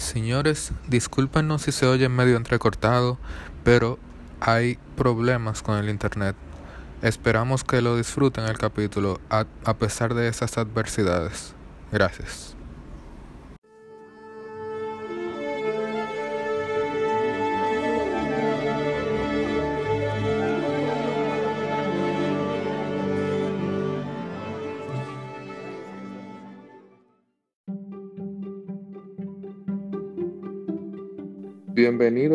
Señores, discúlpenos si se oye medio entrecortado, pero hay problemas con el internet. Esperamos que lo disfruten el capítulo a, a pesar de esas adversidades. Gracias.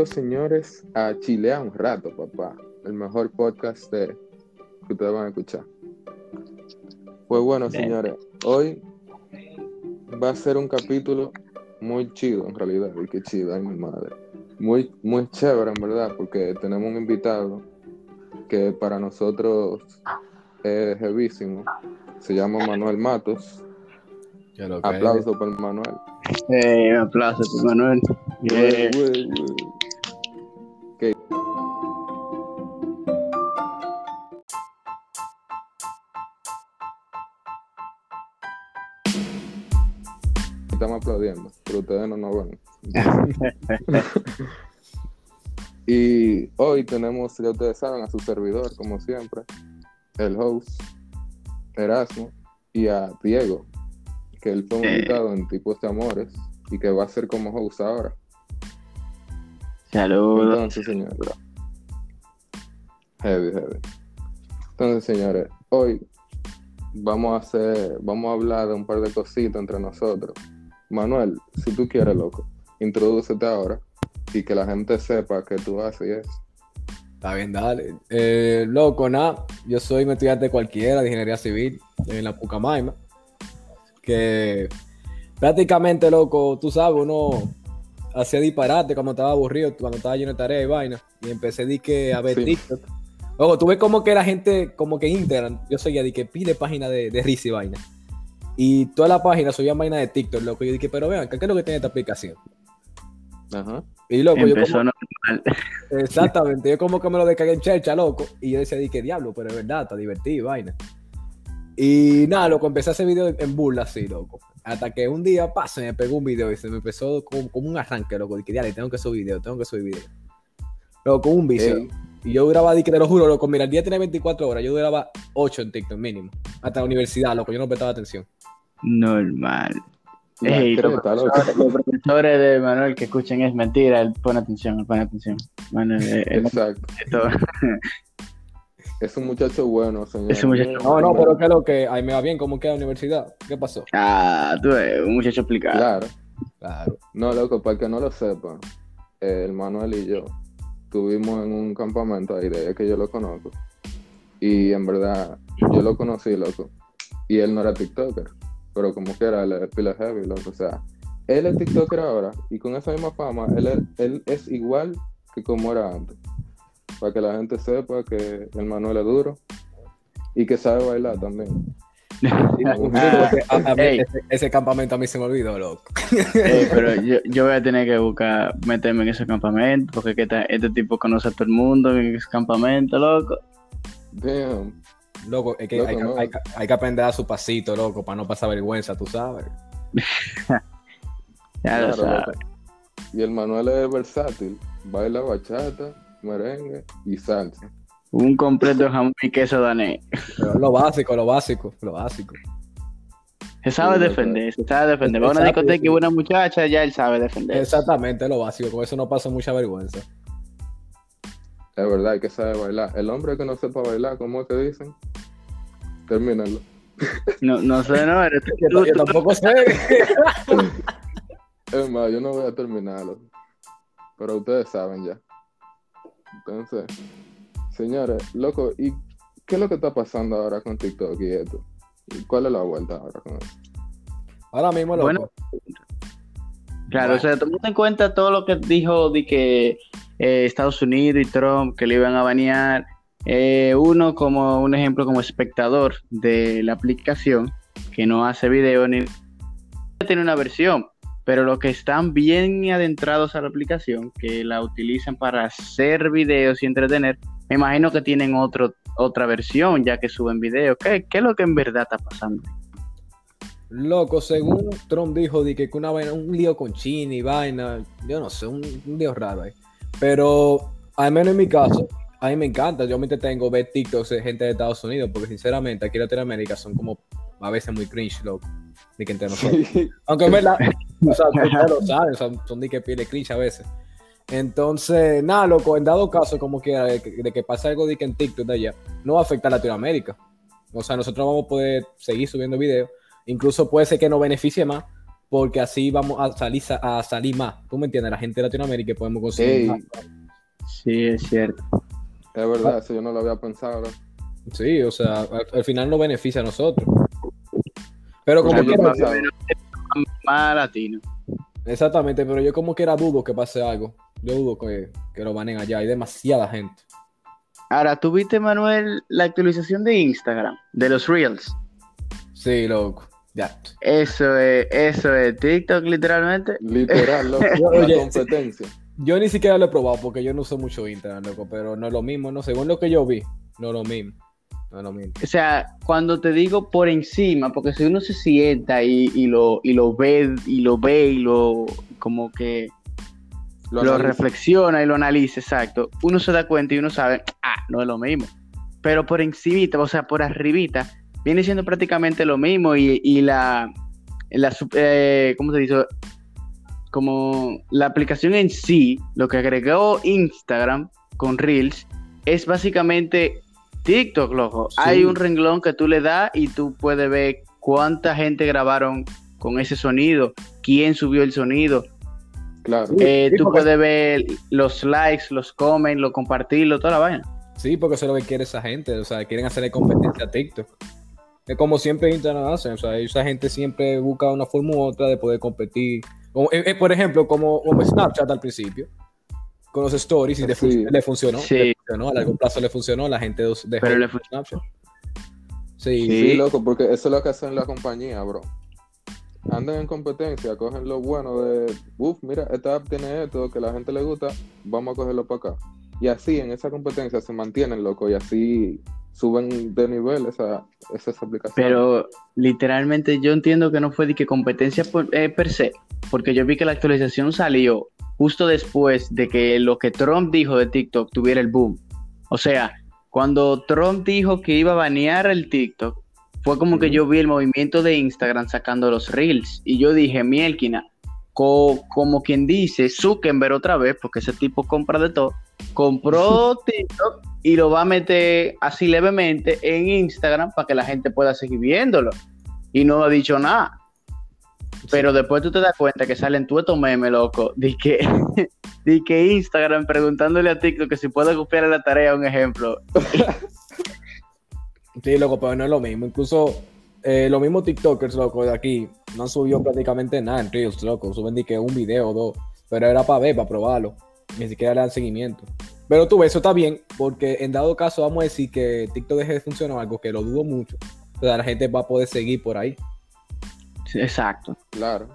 Bienvenidos, señores, a Chilea un rato, papá. El mejor podcast de... que ustedes van a escuchar. Pues bueno, señores, hoy va a ser un capítulo muy chido, en realidad. Y qué chido, ay, mi madre. Muy, muy chévere, en verdad, porque tenemos un invitado que para nosotros es jevísimo. Se llama Manuel Matos. Aplauso para Manuel. Eh, aplauso para Manuel. Güey, güey. Ok. Pero ustedes no nos ven. y hoy tenemos, ya ustedes saben, a su servidor, como siempre, el host, Erasmo, y a Diego, que él fue un Eh. invitado en Tipos de Amores y que va a ser como host ahora. Saludos. Entonces, señores. Heavy, heavy. Entonces, señores, hoy vamos a hacer, vamos a hablar de un par de cositas entre nosotros. Manuel, si tú quieres, loco, introdúcete ahora y que la gente sepa que tú haces eso. Está bien, dale. Eh, loco, nada. Yo soy un estudiante cualquiera de ingeniería civil en la Pucamaima. Que prácticamente, loco, tú sabes, uno hacía disparate cuando estaba aburrido, cuando estaba lleno de tarea y vaina. Y empecé di que a ver Sí. TikTok. Luego tuve como que la gente, como que en Instagram, yo soy ya di que pide página de, de risa y vaina. Y toda la página subían vaina de TikTok, loco. Y yo dije, pero vean, ¿qué es lo que tiene esta aplicación? Ajá. Y loco, yo Empezó como- normal. Exactamente, yo como que me lo descargué en Chercha, loco. Y yo decía, di que diablo, pero es verdad, está divertido, vaina. Y nada, loco, empecé a hacer video en burla así, loco. Hasta que un día, pa, se me pegó un video y se me empezó como, como un arranque, loco. Dije, diablo, tengo que subir video, tengo que subir video. Loco, un vicio. Ey. Y yo duraba, di que te lo juro, loco, mira, el día tiene 24 horas, yo duraba 8 en TikTok mínimo. Hasta la universidad, loco, yo no prestaba atención. Normal. Ey, los, profesores, los profesores de Manuel que escuchen es mentira. Él pone atención, él pone atención. Manuel, eh, él- Exacto. Es un muchacho bueno, señor. Es un muchacho- No, no, pero que lo que, ahí me va bien, ¿cómo queda la universidad? ¿Qué pasó? Ah, tú eres un muchacho explicado. Claro. Claro. No, loco, para que no lo sepa, eh, el Manuel y yo estuvimos en un campamento ahí, de ahí que yo lo conozco. Y en verdad, yo lo conocí, loco. Y él no era TikToker, pero como que era, él es pila heavy, loco. O sea, él es TikToker ahora, y con esa misma fama, él es, él es igual que como era antes. Para que la gente sepa que el Manuel es duro y que sabe bailar también. Sí, porque a- a mí Ey. ese, ese campamento a mí se me olvidó, loco. Ey, pero yo, yo voy a tener que buscar, meterme en ese campamento, porque que este tipo conoce a todo el mundo en ese campamento, loco. Damn. Loco, es que, Loco, hay, que- no. hay que- hay que aprender a su pasito, loco, para no pasar vergüenza, tú sabes. Ya Claro, lo sabes. Y el Manuel es versátil. Baila bachata, merengue y salsa. Un completo jamón y queso danés. Pero lo básico, lo básico, lo básico. Se sabe defender, se sabe defender. Va a una discoteca y una muchacha, ya él sabe defender. Exactamente, lo básico. Con eso no pasa mucha vergüenza. Es verdad, hay que saber bailar. El hombre que no sepa bailar, ¿cómo es que dicen? Termínalo. No, no sé, no, eres Yo, tú, yo tú- tampoco sé. Es más, yo no voy a terminarlo. Pero ustedes saben ya. Entonces, señores, loco, ¿y qué es lo que está pasando ahora con TikTok y esto? ¿Y ¿Cuál es la vuelta ahora con eso? Ahora mismo, loco. Bueno. Claro, o sea, tomando en cuenta todo lo que dijo de que eh, Estados Unidos y Trump que le iban a banear, eh, uno como un ejemplo como espectador de la aplicación que no hace video ni tiene una versión, pero los que están bien adentrados a la aplicación, que la utilizan para hacer videos y entretener, me imagino que tienen otro, otra versión ya que suben videos. ¿Qué, ¿Qué es lo que en verdad está pasando? Loco, según Trump dijo, de que una vaina, un lío con China y vaina, yo no sé, un, un lío raro ahí. Pero, al menos en mi caso, a mí me encanta. Yo me tengo ver TikToks de gente de Estados Unidos, porque sinceramente aquí en Latinoamérica son como a veces muy cringe, loco. De que entre nosotros. Aunque en verdad, o sea, ustedes lo saben, son, son de que pide cringe a veces. Entonces, nada, loco, en dado caso, como que de, que- de que pase algo de que en TikTok de allá, no va a afectar a Latinoamérica. O sea, nosotros vamos a poder seguir subiendo videos. Incluso puede ser que nos beneficie más, porque así vamos a salir, a salir más. ¿Tú me entiendes? La gente de Latinoamérica y podemos conseguir más. Sí, es cierto. es verdad, eso yo no lo había pensado. bro. Sí, o sea, al, al final nos beneficia a nosotros. Pero como quiera, pensaba- Más latino. exactamente, pero yo como quiera dudo que pase algo. Yo dudo que, que lo banen allá. Hay demasiada gente. Ahora, ¿tú viste, Manuel, la actualización de Instagram, de los Reels? Sí, loco. Ya. Eso es, eso es TikTok, literalmente. Literal, loco, la competencia. Yo ni siquiera lo he probado porque yo no uso mucho Instagram, loco, pero no es lo mismo, no según lo que yo vi, no es lo mismo. No es lo mismo. O sea, cuando te digo por encima, porque si uno se sienta y, y lo, y lo ve, y lo ve, y lo como que Lo reflexiona y lo analiza, exacto, uno se da cuenta y uno sabe, ah, no es lo mismo. Pero por encimita, o sea, por arribita, viene siendo prácticamente lo mismo y, y la, la, eh, ¿cómo se dice? Como la aplicación en sí, lo que agregó Instagram con Reels, es básicamente TikTok, loco. Sí. Hay un renglón que tú le das y tú puedes ver cuánta gente grabaron con ese sonido, quién subió el sonido, Claro. Eh, sí, tú porque- puedes ver los likes, los comments, lo compartirlo, toda la vaina. Sí, porque eso es lo que quiere esa gente, o sea, quieren hacerle competencia a TikTok. Es como siempre Instagram hace, o sea, esa gente siempre busca una forma u otra de poder competir. Como, eh, eh, por ejemplo, como, como Snapchat al principio, con los stories y le, fun- Sí. le funcionó, Sí. le funcionó, a largo plazo le funcionó, la gente dejó Pero le Snapchat. Sí, Sí. Sí, loco, porque eso es lo que hacen la compañía, bro. Andan en competencia, cogen lo bueno de, uff, mira, esta app tiene esto que la gente le gusta, vamos a cogerlo para acá. Y así en esa competencia se mantienen, loco, y así suben de nivel esa, esas aplicaciones. Pero literalmente yo entiendo que no fue de que competencia por- eh, per se, porque yo vi que la actualización salió justo después de que lo que Trump dijo de TikTok tuviera el boom. O sea, cuando Trump dijo que iba a banear el TikTok, fue como que yo vi el movimiento de Instagram sacando los reels y yo dije, mielquina, co- como quien dice, Zuckerberg otra vez, porque ese tipo compra de todo, compró TikTok y lo va a meter así levemente en Instagram para que la gente pueda seguir viéndolo. Y no ha dicho nada. Pero después tú te das cuenta que salen tú estos memes, loco, de que, de que Instagram preguntándole a TikTok que si puede copiar la tarea, un ejemplo. Sí, loco, pero no es lo mismo. Incluso eh, los mismos TikTokers, loco, de aquí, no han subido prácticamente nada en Reels, loco. Suben de que un video o dos, pero era para ver, para probarlo. Ni siquiera le dan seguimiento. Pero tú ves, eso está bien, porque en dado caso vamos a decir que TikTok deje de funcionar, algo que lo dudo mucho. O sea, la gente va a poder seguir por ahí. Sí, Exacto. Claro.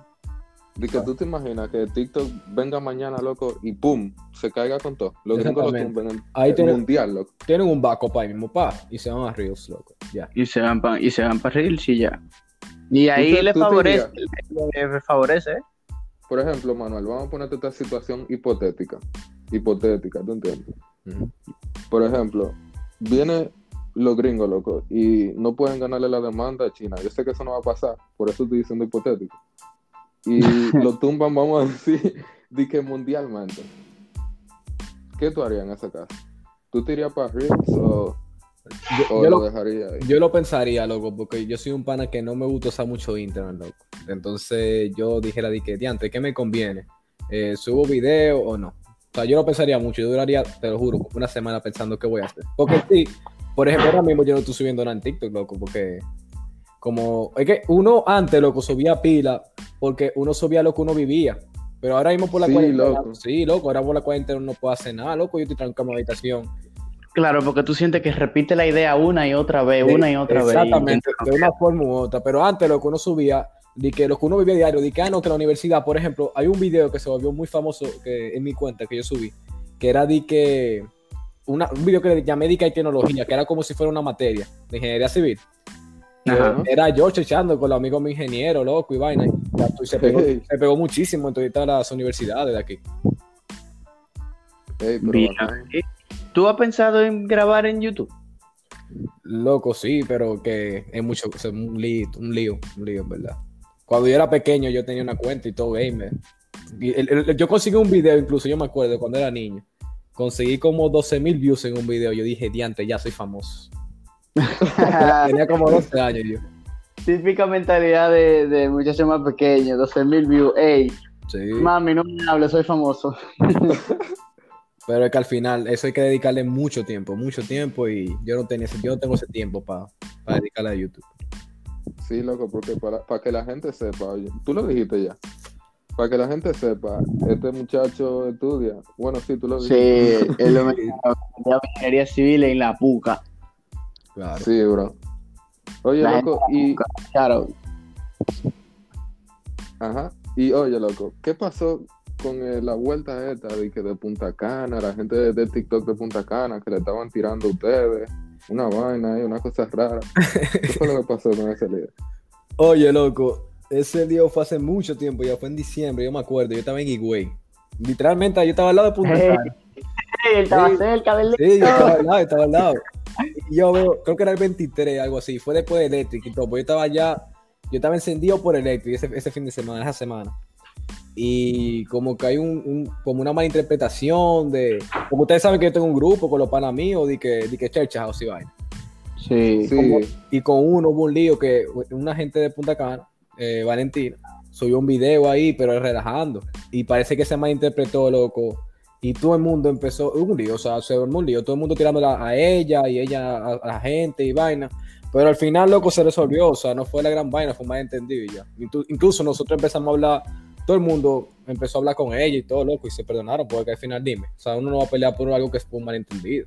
De que tú te imaginas que TikTok venga mañana, loco, y pum, se caiga con todo. Los gringos lo Exactamente. tumben en Ahí el tiene- mundial, loco. Tienen un backup ahí mismo, pa, y se van a Reels, loco. Ya. Y se van para y se van para Reels y ya. Y ahí te- le tú te favorece, le, le favorece, ¿eh? Por ejemplo, Manuel, vamos a ponerte esta situación hipotética. Hipotética, ¿tú entiendes? Por ejemplo, viene los gringos, loco, y no pueden ganarle la demanda a China. Yo sé que eso no va a pasar, por eso estoy diciendo hipotético. Y lo tumban, vamos a decir, de que mundialmente. ¿Qué tú harías en ese caso? ¿Tú te irías para Reels o, Yo, o yo lo, lo, dejarías ahí? yo lo pensaría, loco, porque yo soy un pana que no me gusta usar mucho internet, loco. Entonces yo dijera de que, diante, ¿qué me conviene? Eh, ¿Subo video o no? O sea, yo lo pensaría mucho, yo duraría, te lo juro, una semana pensando qué voy a hacer. Porque sí, por ejemplo, ahora mismo yo no estoy subiendo nada en TikTok, loco, porque como, es que uno antes, loco, subía pila, porque uno subía lo que uno vivía. Pero ahora mismo por la Sí, cuarentena, loco. sí, loco, ahora por la cuarentena no puedo hacer nada, loco, yo estoy tranquilo en mi habitación. Claro, porque tú sientes que repite la idea una y otra vez, una y otra vez. Exactamente, de una forma u otra. Pero antes lo que uno subía, de que lo que uno vivía diario, de que, ah, no, que la universidad, por ejemplo, hay un video que se volvió muy famoso que, en mi cuenta que yo subí, que era de que una, un video que le llamé de que hay tecnología, que era como si fuera una materia de ingeniería civil. Ajá. Era yo chechando con los amigos mi ingeniero, loco, y vaina. y se, pegó, se pegó muchísimo en todas las universidades de aquí. Bien. ¿Tú has pensado en grabar en YouTube? Loco, sí, pero que es mucho, es un lío, un lío, un lío, en verdad. Cuando yo era pequeño, yo tenía una cuenta y todo gamer. Y el- el- yo conseguí un video, incluso yo me acuerdo cuando era niño. Conseguí como 12 mil views en un video. Yo dije, diante, ya soy famoso. Tenía como 12 años yo. Típica mentalidad de, de muchacho más pequeño, 12 mil views. Ey, Sí. mami, no me hables, soy famoso. Pero es que al final, eso hay que dedicarle mucho tiempo, mucho tiempo. Y yo no, tenía, ese- yo no tengo ese tiempo para dedicarle a YouTube. Sí, loco, porque para, para que la gente sepa, oye, tú lo dijiste ya. Para que la gente sepa, este muchacho estudia. Bueno, sí, tú lo Sí, dijiste. es lo mismo. La ingeniería civil en la puca. Claro. Sí, bro. Oye, La loco, y, Claro. ajá, y oye, loco, ¿qué pasó con eh, la vuelta esta de, que de Punta Cana, la gente de, de TikTok de Punta Cana, que le estaban tirando a ustedes, una vaina ahí, una cosa rara? ¿Qué fue lo que pasó con ese lío? Oye, loco, ese día fue hace mucho tiempo, ya fue en diciembre, yo me acuerdo, yo estaba en Higüey. Literalmente, yo estaba al lado de Punta Hey. Cana. él estaba Sí. cerca del Sí, yo estaba al lado, estaba al lado. Y yo veo, creo que era el 23, algo así, fue después de Electric y todo, pues yo estaba allá, yo estaba encendido por Electric ese, ese fin de semana, esa semana. Y como que hay un, un- como una mala interpretación de, como ustedes saben que yo tengo un grupo con los panas míos, de que, de que Church House y vaina. Sí. Sí, como- y con uno hubo un lío que una gente de Punta Cana, eh, Valentina, subió un video ahí, pero relajando. Y parece que se malinterpretó, loco. Y todo el mundo empezó, un lío, o sea, se formó un lío, todo el mundo tirándola a ella y ella a, a la gente y vaina. Pero al final, loco, se resolvió, o sea, no fue la gran vaina, fue más entendido y ya. Inclu- Incluso nosotros empezamos a hablar, todo el mundo empezó a hablar con ella y todo, loco, y se perdonaron, porque al final, dime, o sea, uno no va a pelear por algo que fue un malentendido.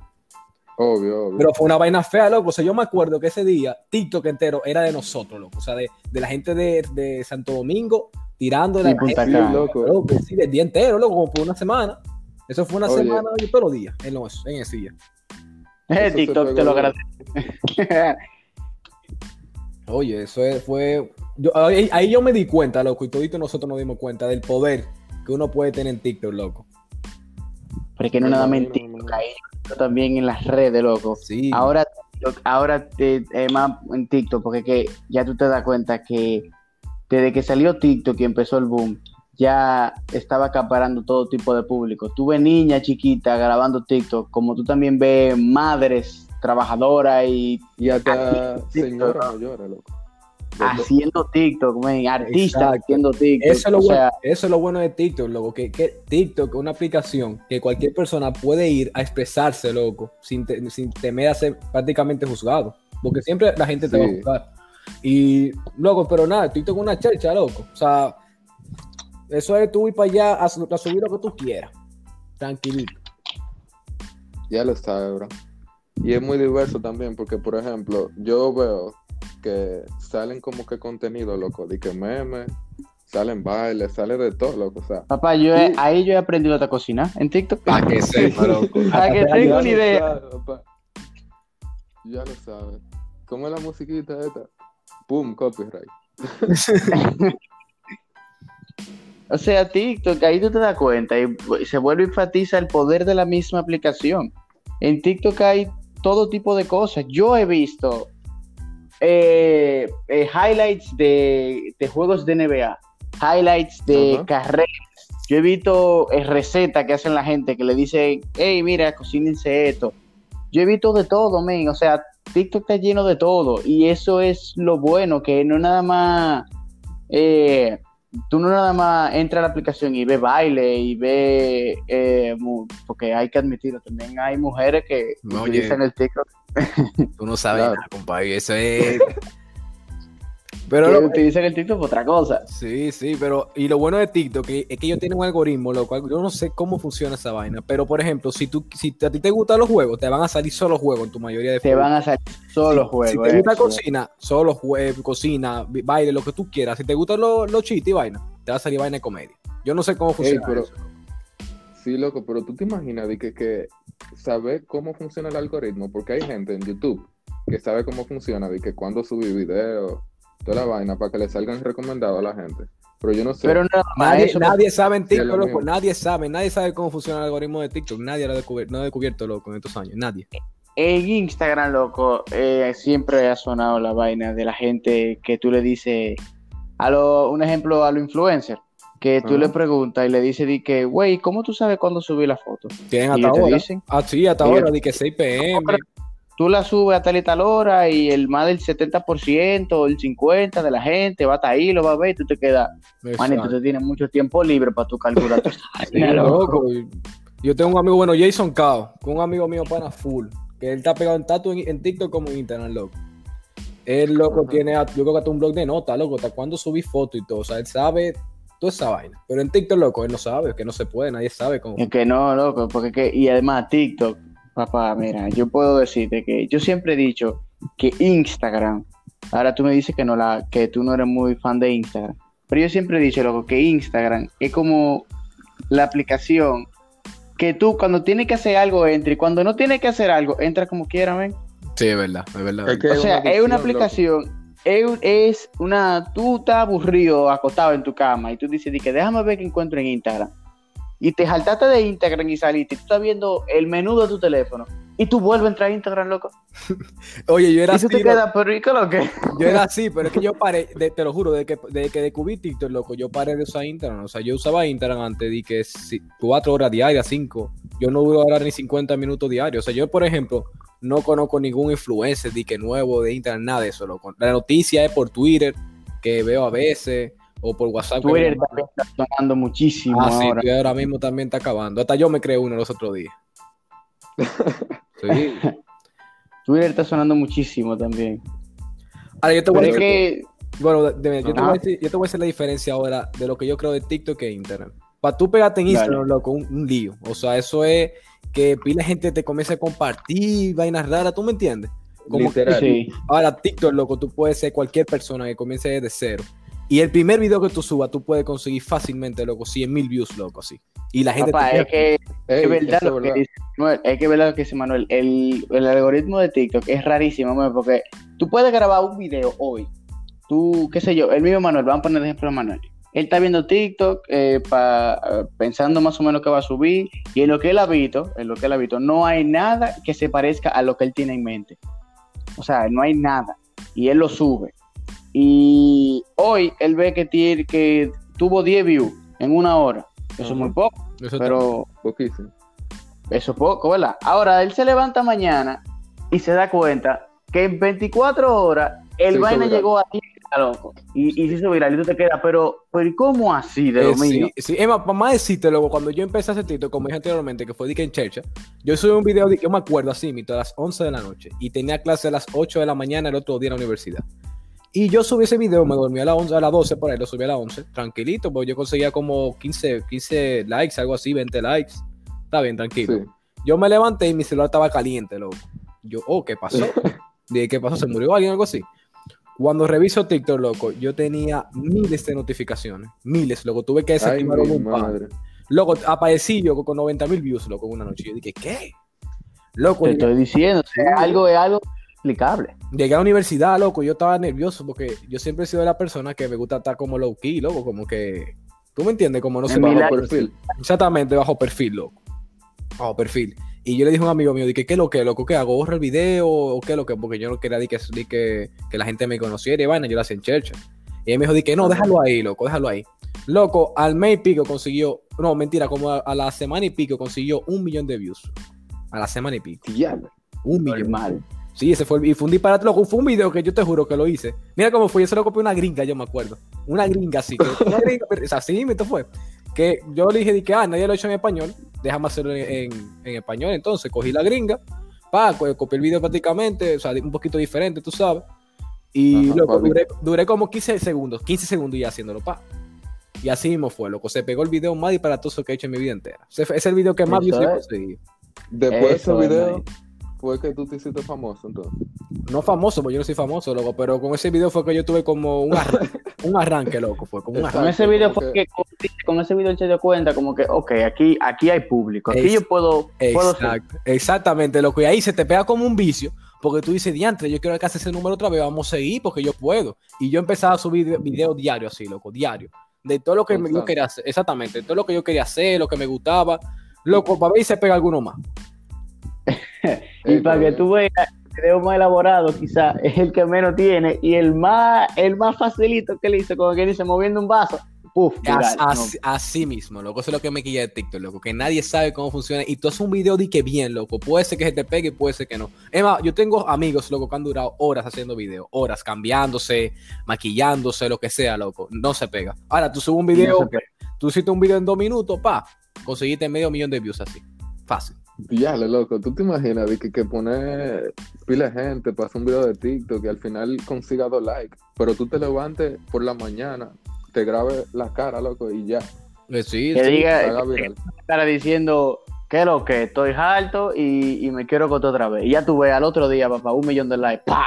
obvio, obvio. Pero fue una vaina fea, loco. O sea, yo me acuerdo que ese día TikTok entero era de nosotros, loco. O sea, de, de la gente de, de Santo Domingo tirando de Y la Punta Sí, Cana. loco. loco, sí, del día entero, loco, como por una semana. Eso fue una Oye. semana, oye, todos los días, en, los, en ese día. Eh, TikTok te lo duro. agradezco. Oye, eso es- fue. Yo, ahí, ahí yo me di cuenta, loco, y todito nosotros nos dimos cuenta del poder que uno puede tener en TikTok, loco. Pero es que no Me nada más en imagino, me TikTok, imagino. ahí, pero también en las redes, loco. Sí. Ahora, ahora te, eh, más en TikTok, porque que ya tú te das cuenta que desde que salió TikTok y empezó el boom, ya estaba acaparando todo tipo de público. Tuve niñas chiquitas grabando TikTok, como tú también ves madres trabajadoras y Y hasta señora loco. haciendo TikTok, man, artistas Exacto. haciendo TikTok. Eso es, lo o bueno, sea, eso es lo bueno de TikTok, loco, que, que TikTok es una aplicación que cualquier persona puede ir a expresarse, loco, sin, te- sin temer a ser prácticamente juzgado, porque siempre la gente te va a juzgar. Y, loco, pero nada, TikTok es una chercha, loco. O sea, eso es tú ir para allá a, su- a subir lo que tú quieras, tranquilito. Ya lo sabes, bro. Y es muy diverso también, porque, por ejemplo, yo veo que salen como que contenido, loco, de que memes, salen bailes, sale de todo, loco, o sea. papá, yo he- ahí yo he aprendido a cocinar en TikTok. Para que sepa, loco. Para que Hasta- tenga una idea. Ya lo sabes. ¿Cómo es la musiquita esta? Pum, copyright. O sea, TikTok, ahí tú te das cuenta y se vuelve enfatiza el poder de la misma aplicación. En TikTok hay todo tipo de cosas. Yo he visto eh, eh, highlights de, de juegos de NBA, highlights de carreras. Yo he visto eh, recetas que hacen la gente que le dice, hey, mira, cocínense esto. Yo he visto de todo, men. O sea, TikTok está lleno de todo. Y eso es lo bueno, que no nada más. Tú no nada más entras a la aplicación y ves baile y ves. eh, porque hay que admitirlo, también hay mujeres que No, utilizan oye. el TikTok. Tú no sabes Claro. nada, compadre. Eso es. Pero que loco, utilizan el TikTok por otra cosa. Sí, sí, pero y lo bueno de TikTok es es que ellos tienen un algoritmo, lo cual yo no sé cómo funciona esa vaina, pero por ejemplo, si tú si a ti te gustan los juegos, te van a salir solo juegos en tu mayoría de Te van a salir solo Si juegos. te gusta eso. cocina, solo juegos, cocina, bi- baile, lo que tú quieras. Si te gustan los los chistes y vaina, te va a salir vaina de comedia. Yo no sé cómo funciona pero- eso. Sí, loco, pero tú te imaginas de que, que saber cómo funciona el algoritmo, porque hay gente en YouTube que sabe cómo funciona, de que cuando subí video, toda la vaina, para que le salgan recomendados a la gente. Pero yo no sé. Pero no, Nadie, eso- nadie sabe en TikTok, lo loco. Nadie sabe. Nadie sabe cómo funciona el algoritmo de TikTok. Nadie lo ha descubierto, no ha descubierto, loco, en estos años. Nadie. En Instagram, loco, eh, siempre ha sonado la vaina de la gente que tú le dices, a lo, un ejemplo a los influencers, que tú le preguntas y le dices, di que, güey, ¿cómo tú sabes cuándo subí la foto? Tienen hasta ahora. dicen. Ah, sí, hasta ahora. De que 6 pm. Tú la subes a tal y tal hora y el más del 70% o el 50% de la gente va a estar ahí, lo va a ver y tú te quedas, manito, tú tienes mucho tiempo libre para tu calcular tu Sí, loco. Yo tengo un amigo, bueno, Jason Cao, que un amigo mío pana full, que él está pegado en tatu en, en TikTok como en Instagram, loco. Él, loco, tiene, yo creo que hasta un blog de notas, loco, hasta cuando subí fotos y todo, o sea, él sabe toda esa vaina. Pero en TikTok, loco, él no sabe, que no se puede, nadie sabe cómo. Es que no, loco, porque que, y además TikTok, papá, mira, yo puedo decirte que yo siempre he dicho que Instagram, ahora tú me dices que no la, que tú no eres muy fan de Instagram, pero yo siempre he dicho, loco, que Instagram es como la aplicación que tú cuando tienes que hacer algo entra y cuando no tienes que hacer algo entra como quiera, ven. Sí, es verdad, es verdad. Es que O sea, es una adicción, loco. aplicación, es, un- es una, tú estás aburrido, acostado en tu cama y tú dices, di que déjame ver qué encuentro en Instagram. Y te saltaste de Instagram y saliste, y tú estás viendo el menú de tu teléfono y tú vuelves a entrar a Instagram, loco. Oye, yo era y tú así, te quedas, pero ¿y qué lo que? yo era así, pero es que yo paré, de- te lo juro, de que, de que descubrí TikTok, loco, yo paré de usar Instagram. O sea, yo usaba Instagram antes de que si- cuatro horas diarias, cinco. Yo no duro ahora ni 50 minutos diarios. O sea, yo, por ejemplo, no conozco ningún influencer de que nuevo de Instagram, nada de eso, loco. La noticia es por Twitter, que veo a veces, o por WhatsApp. Twitter también está sonando muchísimo Ah, sí, ahora. Twitter ahora mismo también está acabando. Hasta yo me creé uno los otros días. Sí. Twitter está sonando muchísimo también. Ahora, yo te voy Pero a decir- que, Bueno, de- de- yo, te voy a decir, yo te voy a decir la diferencia ahora de lo que yo creo de TikTok e Instagram. Para tú pegarte en Dale. Instagram, loco, un, un lío. O sea, eso es que pila gente te comienza a compartir vainas raras, ¿tú me entiendes? Como que- Literal. sí. ahora, TikTok, loco, tú puedes ser cualquier persona que comience desde cero. Y el primer video que tú subas, tú puedes conseguir fácilmente, loco, 100 mil views, loco, así. Y la gente Papá, te es que Ey, es verdad lo que dice Manuel. Es que es verdad lo que dice Manuel. El, el algoritmo de TikTok es rarísimo, man, porque tú puedes grabar un video hoy. Tú, qué sé yo, el mismo Manuel, vamos a poner de ejemplo a Manuel. Él está viendo TikTok eh, pa- eh, pensando más o menos que va a subir y en lo que él ha visto, en lo que él ha visto, no hay nada que se parezca a lo que él tiene en mente. O sea, no hay nada. Y él lo sube. Y hoy él ve que, tiene, que tuvo 10 views en una hora. Eso es muy poco, Eso pero Poquísimo. eso es poco, ¿verdad? Ahora, él se levanta mañana y se da cuenta que en 24 horas el vaina llegó a 10, loco. Y, y se hizo viral. Y tú te quedas, pero, pero ¿y cómo así de lo Eh, mío? sí, más, para más decirte, luego, cuando yo empecé a hacer TikTok, como dije anteriormente, que fue que en Chercha, yo subí un video, de, yo me acuerdo así, mito, a las 11 de la noche, y tenía clase a las 8 de la mañana el otro día en la universidad. Y yo subí ese video, me dormí a las 11, a las 12 por ahí, lo subí a las 11, tranquilito, porque yo conseguía como 15, 15 likes, algo así, 20 likes. Está bien, tranquilo. Sí. Yo me levanté y mi celular estaba caliente, loco. Yo, oh, ¿qué pasó? Dije, ¿qué pasó? ¿Se murió alguien o algo así? Cuando reviso TikTok, loco, yo tenía miles de notificaciones. Miles, loco. Tuve que desactivar un par. madre. Loco, aparecí yo con 90 mil views, loco, en una noche. Yo dije, ¿qué? Loco, Te estoy diciendo, algo es algo llegué a la universidad, loco. Yo estaba nervioso porque yo siempre he sido la persona que me gusta estar como low key, loco. Como que. ¿Tú me entiendes? Como no se En bajo live- perfil. Exactamente, bajo perfil, loco. Bajo perfil. Y yo le dije a un amigo mío, dije, ¿qué es lo que, loco? ¿Qué hago? ¿Borro el video o qué es lo que? Porque yo no quería di que, di que, que la gente me conociera y vaina, yo la hacía en church. Y él me dijo, dije, no, déjalo ahí, loco, déjalo ahí. Loco, al mes y pico consiguió, no, mentira, como a, a la semana y pico consiguió un millón de views. A la semana y pico. Diablo. Un millón. Sí, ese fue el, y fue un disparate, loco. Fue un video que yo te juro que lo hice. Mira cómo fue, yo se lo copié una gringa, yo me acuerdo. Una gringa así. que- una gringa, pero, o sea, sí, esto fue. Que yo le dije, di que, ah, nadie lo ha hecho en español, déjame hacerlo en, en- en español. Entonces cogí la gringa, pa, co- copié el video prácticamente, o sea, un poquito diferente, tú sabes. Y Ajá, loco, duré, duré como 15 segundos, 15 segundos ya haciéndolo, pa. Y así mismo fue, loco. Se pegó el video más disparatoso que he hecho en mi vida entera. Es el video que más views he conseguido. Después de ese es, video. Fue que tú te hiciste famoso entonces. No famoso, porque yo no soy famoso, loco, pero con ese video fue que yo tuve como un arranque, un arranque loco, fue como un Exacto. Con ese video como fue que- que con, ese video se dio cuenta como que, ok, aquí, aquí hay público, aquí yo puedo, puedo ser- Exacto, exactamente, loco, y ahí se te pega como un vicio, porque tú dices, diantre, yo quiero alcanzar ese número otra vez, vamos a seguir, porque yo puedo. Y yo empezaba a subir videos diarios así, loco, diario, de todo lo que yo quería hacer, exactamente, de todo lo que yo quería hacer, lo que me gustaba, loco, para ver si se pega alguno más. Y para que tú veas, el video más elaborado quizás es el que menos tiene y el más, el más facilito que le hizo, como que dice, moviendo un vaso. As- No, así, así mismo, loco. Eso es lo que me quilla de TikTok, loco. Que nadie sabe cómo funciona. Y tú haces un video de que bien, loco. Puede ser que se te pegue, puede ser que no. Más, yo tengo amigos, loco, que han durado horas haciendo videos. Horas, cambiándose, maquillándose, lo que sea, loco. No se pega. Ahora, tú subes un video, no tú hiciste un video en dos minutos, pa. Conseguiste medio millón de views así. Fácil. Diale, loco, ¿tú te imaginas de que, que poner pila de gente para hacer un video de TikTok y al final consiga dos likes? Pero tú te levantes por la mañana, te grabes la cara, loco, y ya, Eh, Sí, Que sí. diga, se haga viral. estará diciendo, que lo que, estoy harto y, y me quiero cotar otra vez. Y ya tú ves al otro día, papá, un millón de likes, pa.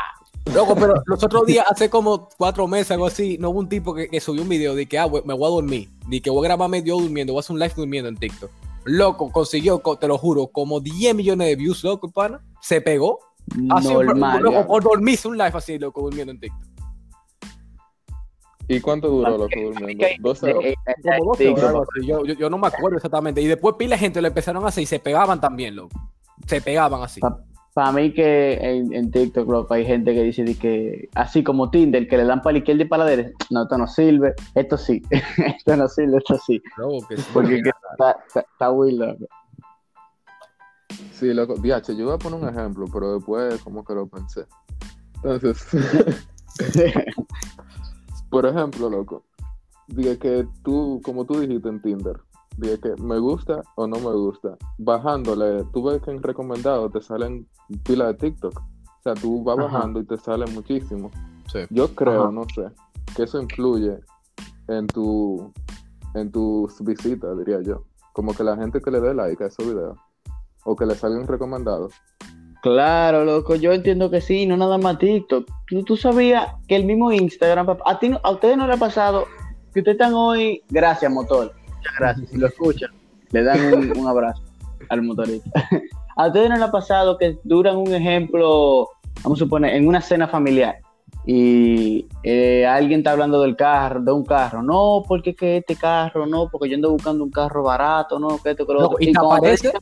Loco, pero los otros días, hace como cuatro meses, algo así, no hubo un tipo que, que subió un video de que, ah, we- me voy a dormir, de que voy a grabarme yo durmiendo, voy a hacer un live durmiendo en TikTok. Loco, consiguió, co- te lo juro, como 10 millones de views, loco, pana. Se pegó. Así, Normal. loco, ya. por dormirse un live así, loco, durmiendo en TikTok. ¿Y cuánto duró, loco, Que- durmiendo? que- ¿Dos eh, horas? eh, Como 12 TikTok, horas. Yo, yo, yo no me acuerdo exactamente. Y después pila de gente lo empezaron a hacer y se pegaban también, loco. Se pegaban así. Para mí que en, en TikTok, loco, hay gente que dice que, así como Tinder, que le dan para la izquierda y para la derecha, no, esto no sirve, esto sí, esto no sirve, esto sí, Loco, que sí. porque que está, está, está muy loco. Sí, loco, DH, yo voy a poner un ejemplo, pero después como que lo pensé. Entonces, por ejemplo, loco, dije que tú, como tú dijiste en Tinder, dije que me gusta o no me gusta. Bajándole, tú ves que en recomendado te salen pila de TikTok. O sea, tú vas Ajá. bajando y te sale muchísimo. Sí. Yo creo, Ajá. no sé, que eso influye en tu en tus visitas, diría yo. Como que la gente que le dé like a esos videos o que le salgan recomendados. Claro, loco, yo entiendo que sí, no nada más TikTok. ¿Tú, tú sabías que el mismo Instagram, a, ti a ustedes no le ha pasado que ustedes están hoy, gracias motor, muchas gracias, si lo escuchan, le dan un, un abrazo al motorista. a ustedes no le ha pasado que duran un ejemplo, vamos a suponer, en una cena familiar y eh, alguien está hablando del carro, de un carro, no, porque que este carro, no, porque yo ando buscando un carro barato, no, que esto, que lo otro. y te cuando aparece.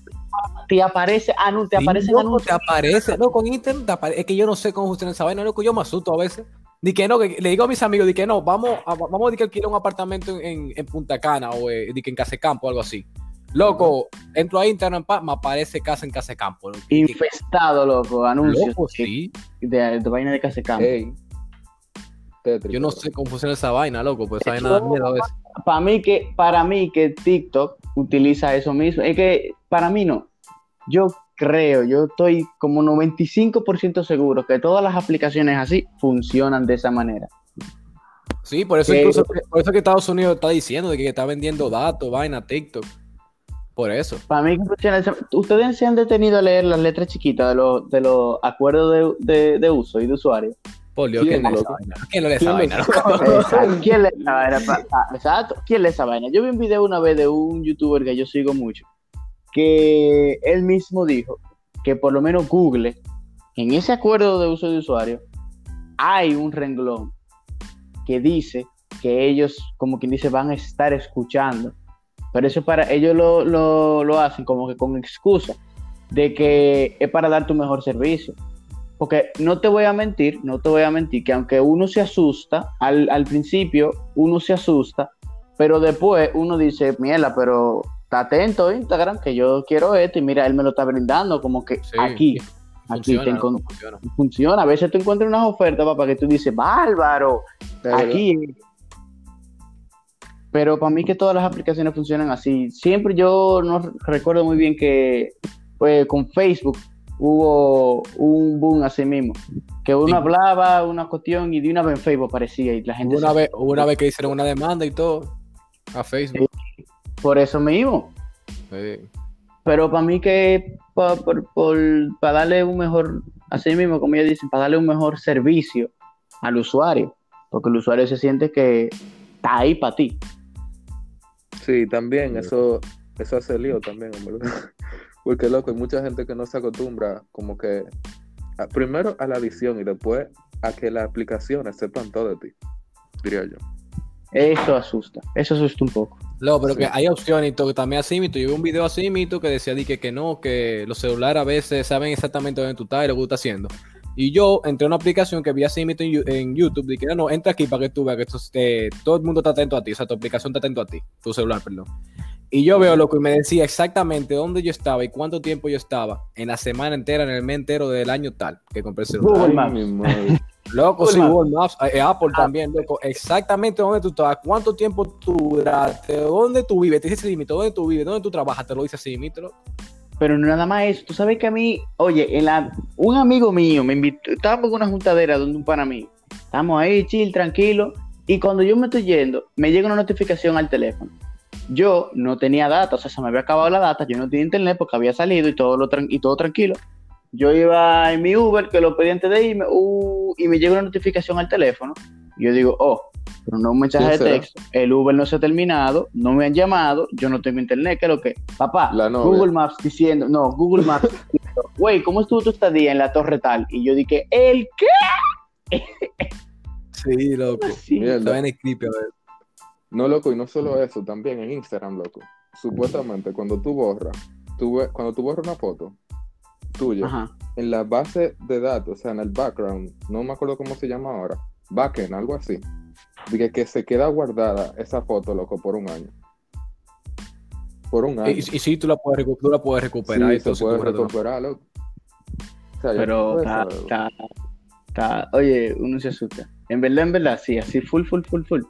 te aparece, ah, no, te Sí, loco, anuncios. te aparece. No, con Internet te Es que yo no sé cómo funciona esa vaina, loco. Yo me asusto a veces. Di que no, que le digo a mis amigos, di que no, vamos a, vamos a di que alquilar un apartamento en, en Punta Cana o eh, di que en Casecampo o algo así. Loco, entro a Internet, pa, me aparece casa en Casecampo. infestado, loco, anuncios Loco, de, sí. de, de vaina de casa de campo. Ey, tétrico. Yo no sé cómo funciona esa vaina, loco, pues esa vaina da miedo a veces. Para mí que, para mí que TikTok utiliza eso mismo. Es que para mí no. Yo creo, yo estoy como 95% seguro que todas las aplicaciones así funcionan de esa manera. Sí, por eso Que- incluso, por eso que Estados Unidos está diciendo de que está vendiendo datos, vaina, TikTok. Por eso. Para mí Ustedes se han detenido a leer las letras chiquitas de los, de los acuerdos de, de- de uso y de usuario. Por Dios, ¿Quién, ¿quién lee esa loco? vaina? ¿Quién lee esa ¿Quién vaina. ¿Quién lee esa vaina? Exacto. ¿Quién lee esa vaina? Yo vi un video una vez de un youtuber que yo sigo mucho, que él mismo dijo que por lo menos Google, en ese acuerdo de uso de usuario, hay un renglón que dice que ellos, como quien dice, van a estar escuchando. Pero eso para ellos lo, lo, lo hacen como que con excusa de que es para dar tu mejor servicio. Porque no te voy a mentir, no te voy a mentir, que aunque uno se asusta, al, al principio uno se asusta, pero después uno dice, mierda, pero está atento Instagram, que yo quiero esto, y mira, él me lo está brindando, como que Sí, aquí, aquí Funciona, te encon- funciona. funciona. A veces tú encuentras unas ofertas, papá, que tú dices, bárbaro, verdad. aquí. Pero para mí que todas las aplicaciones funcionan así. Siempre yo no recuerdo muy bien que pues, con Facebook hubo un boom así mismo. Que uno Sí. hablaba una cuestión y de una vez en Facebook aparecía y la gente... Hubo una, se- vez, hubo una vez que hicieron una demanda y todo a Facebook. Por eso mismo. Sí. Pero para mí que para darle un mejor, así mismo como ellos dicen, para darle un mejor servicio al usuario, porque el usuario se siente que está ahí para ti. Sí, también eso, eso hace lío también, verdad. Porque loco, hay mucha gente que no se acostumbra como que primero a la visión y después a que las aplicaciones sepan todo de ti, diría yo. Eso asusta, eso asusta un poco. No, pero que hay opciones y todo, también así mito. Yo vi un video así mito que decía que, que no, que los celulares a veces saben exactamente dónde tú estás y lo que tú estás haciendo. Y yo entré a una aplicación que vi así mito en, YouTube, dije, no, no, entra aquí para que tú veas que todo el mundo está atento a ti, o sea, tu aplicación está atento a ti, tu celular, perdón. Y yo veo loco y me decía exactamente dónde yo estaba y cuánto tiempo yo estaba en la semana entera, en el mes entero del año tal que compré el celular. Google Maps. Loco, sí, Google Maps, eh, Apple ah. también, loco, exactamente dónde tú estabas, cuánto tiempo tú duraste, dónde tú vives, te dice ese límite, dónde tú vives, dónde tú trabajas, te lo dice así, loco. Pero no nada más eso, tú sabes que a mí, oye, en la, un amigo mío me invitó, estábamos en una juntadera donde un pana mío, estamos ahí, chill, tranquilo, y cuando yo me estoy yendo, me llega una notificación al teléfono. Yo no tenía data, o sea, se me había acabado la data, yo no tenía internet porque había salido y todo, lo y todo tranquilo. Yo iba en mi Uber, que lo pedí antes de irme, uh, y me llega una notificación al teléfono. Y yo digo, oh, pero no un mensaje de texto, el Uber no se ha terminado, no me han llamado, yo no tengo internet, ¿qué es lo que? Papá, Google Maps diciendo, no, Google Maps diciendo, güey, ¿cómo estuvo tu estadía en la torre tal? Y yo dije, ¿el qué? Sí, loco. Sí. Mira, en el clip, a ver. No, loco, y no solo eso, también en Instagram, loco. Supuestamente, cuando tú borras, tú, cuando tú borras una foto tuya, en la base de datos, o sea, en el background, no me acuerdo cómo se llama ahora, backend, algo así, de que, se queda guardada esa foto, loco, por un año. Por un año. Y, y sí, tú la puedes, tú la puedes recuperar. Sí, se puede recuperar, loco. Pero está, está, oye, uno se asusta. En verdad, en verdad, sí, así full, full, full, full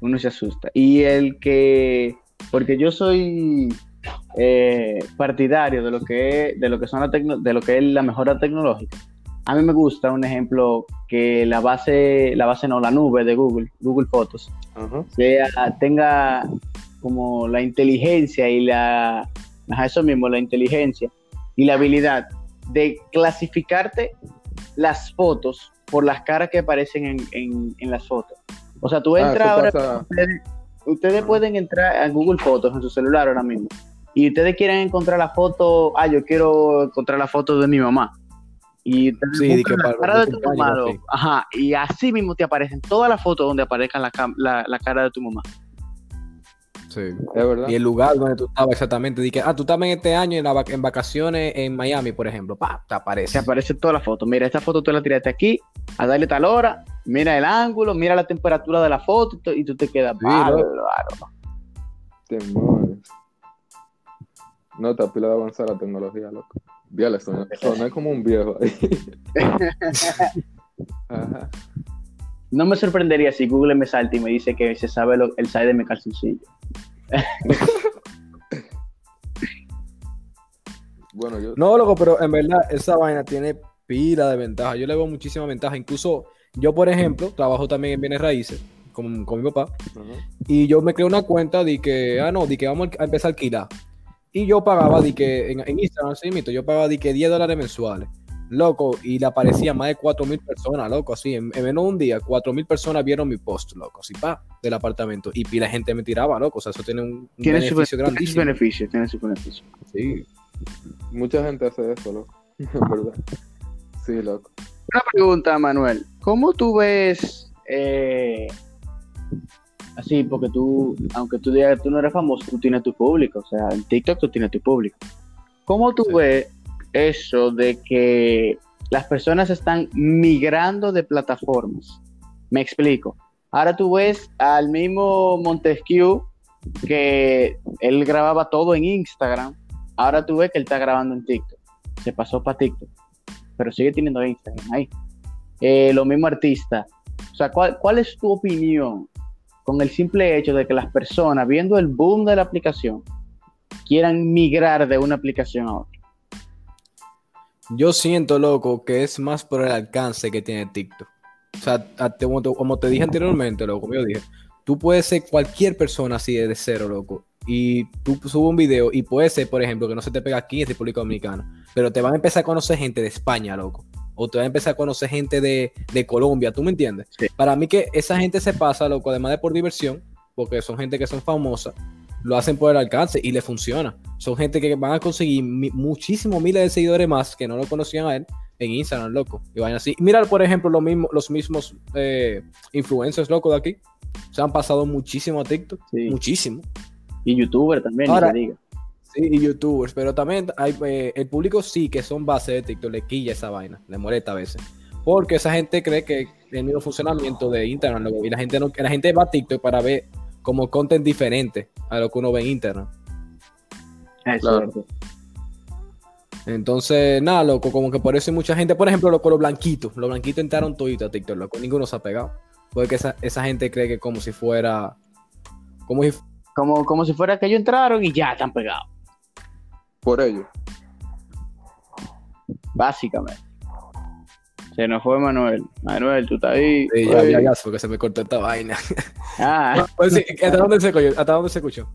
uno se asusta. Y el que, porque yo soy eh, partidario de lo que es, de lo que son la de lo que es la mejora tecnológica. A mí me gusta un ejemplo que la base, la base no, la nube de Google, Google Fotos, tenga como la inteligencia y la, eso mismo, la inteligencia y la habilidad de clasificarte las fotos por las caras que aparecen en, en las fotos. O sea, tú ah, entras ahora, ustedes, pueden entrar a Google Fotos en su celular ahora mismo y ustedes quieren encontrar la foto, ah, yo quiero encontrar la foto de mi mamá. Y sí, que la cara de tu mamá, ajá, y así mismo te aparecen todas las fotos donde aparezca la, la cara de tu mamá. Sí, es verdad. Y el lugar donde tú estabas exactamente. Dije, ah, tú estabas en este año en, en, vacaciones en Miami, por ejemplo. Pa, te aparece. Te aparece toda la foto. Mira, esta foto tú la tiraste aquí, a darle tal hora, mira el ángulo, mira la temperatura de la foto y tú te quedas sí, Te mueres. No, está pila de avanzar la tecnología, loco. Viale, soné, soné como un viejo ahí. No me sorprendería si Google me salta y me dice que se sabe el size de mi calzoncillo. bueno, yo... No, loco, pero en verdad esa vaina tiene pila de ventaja. Yo le veo muchísima ventaja. Incluso yo, por ejemplo, trabajo también en bienes raíces con, con mi papá. Y yo me creé una cuenta de que, ah, no, de que vamos a empezar a alquilar. Y yo pagaba de que en, en Instagram, sí, yo pagaba de que 10 dólares mensuales loco, y le aparecía más de 4 mil personas, loco, así, en, menos de un día, 4 mil personas vieron mi post, loco, así, pa, del apartamento, y la gente me tiraba, loco, o sea, eso tiene un, beneficio grandísimo. Tiene su beneficio, tiene su beneficio. Sí. Mucha gente hace eso, loco, verdad. Sí, loco. Una pregunta, Manuel, ¿cómo tú ves, eh, así, porque tú, aunque tú digas que tú no eres famoso, tú tienes tu público, o sea, en TikTok tú tienes tu público. ¿Cómo tú ves eso de que las personas están migrando de plataformas. Me explico. Ahora tú ves al mismo Montesquieu que él grababa todo en Instagram. Ahora tú ves que él está grabando en TikTok. Se pasó para TikTok. Pero sigue teniendo Instagram ahí. Eh, lo mismo artista. O sea, ¿cuál, ¿cuál es tu opinión con el simple hecho de que las personas, viendo el boom de la aplicación, quieran migrar de una aplicación a otra? Yo siento, loco, que es más por el alcance que tiene TikTok. O sea, como te dije anteriormente, loco, yo dije, tú puedes ser cualquier persona así de cero, loco. y tú subes un video y puede ser, por ejemplo, que no se te pega aquí en República Dominicana, pero te van a empezar a conocer gente de España, loco. O te van a empezar a conocer gente de, de Colombia, ¿tú me entiendes? Para mí que esa gente se pasa, loco, además de por diversión, porque son gente que son famosas, lo hacen por el alcance y le funciona. Son gente que van a conseguir muchísimos miles de seguidores más que no lo conocían a él en Instagram, loco. Y vayan así. Mira, por ejemplo, lo mismo, los mismos eh, influencers, loco, de aquí. Se han pasado muchísimo a TikTok. Muchísimo. Y youtubers también, Ahora, diga. Sí, y youtubers, pero también hay, eh, el público sí que son base de TikTok, le quilla esa vaina, le molesta a veces. Porque esa gente cree que el mismo funcionamiento de Instagram, loco, y la gente, no, la gente va a TikTok para ver como content diferente a lo que uno ve en Instagram. Claro. Entonces, nada, loco, como que por eso hay mucha gente, por ejemplo, loco, los blanquitos, los blanquitos entraron todito a TikTok, loco, ninguno se ha pegado. Porque esa, esa gente cree que como si fuera, como si, como, como si fuera que ellos entraron y ya están pegados. Por ello. Básicamente. Se nos fue Manuel. Manuel, tú estás ahí. Sí, ya, ya, ya, porque se me cortó esta vaina. Ah. Pues ¿hasta, dónde se, ¿Hasta dónde se escuchó?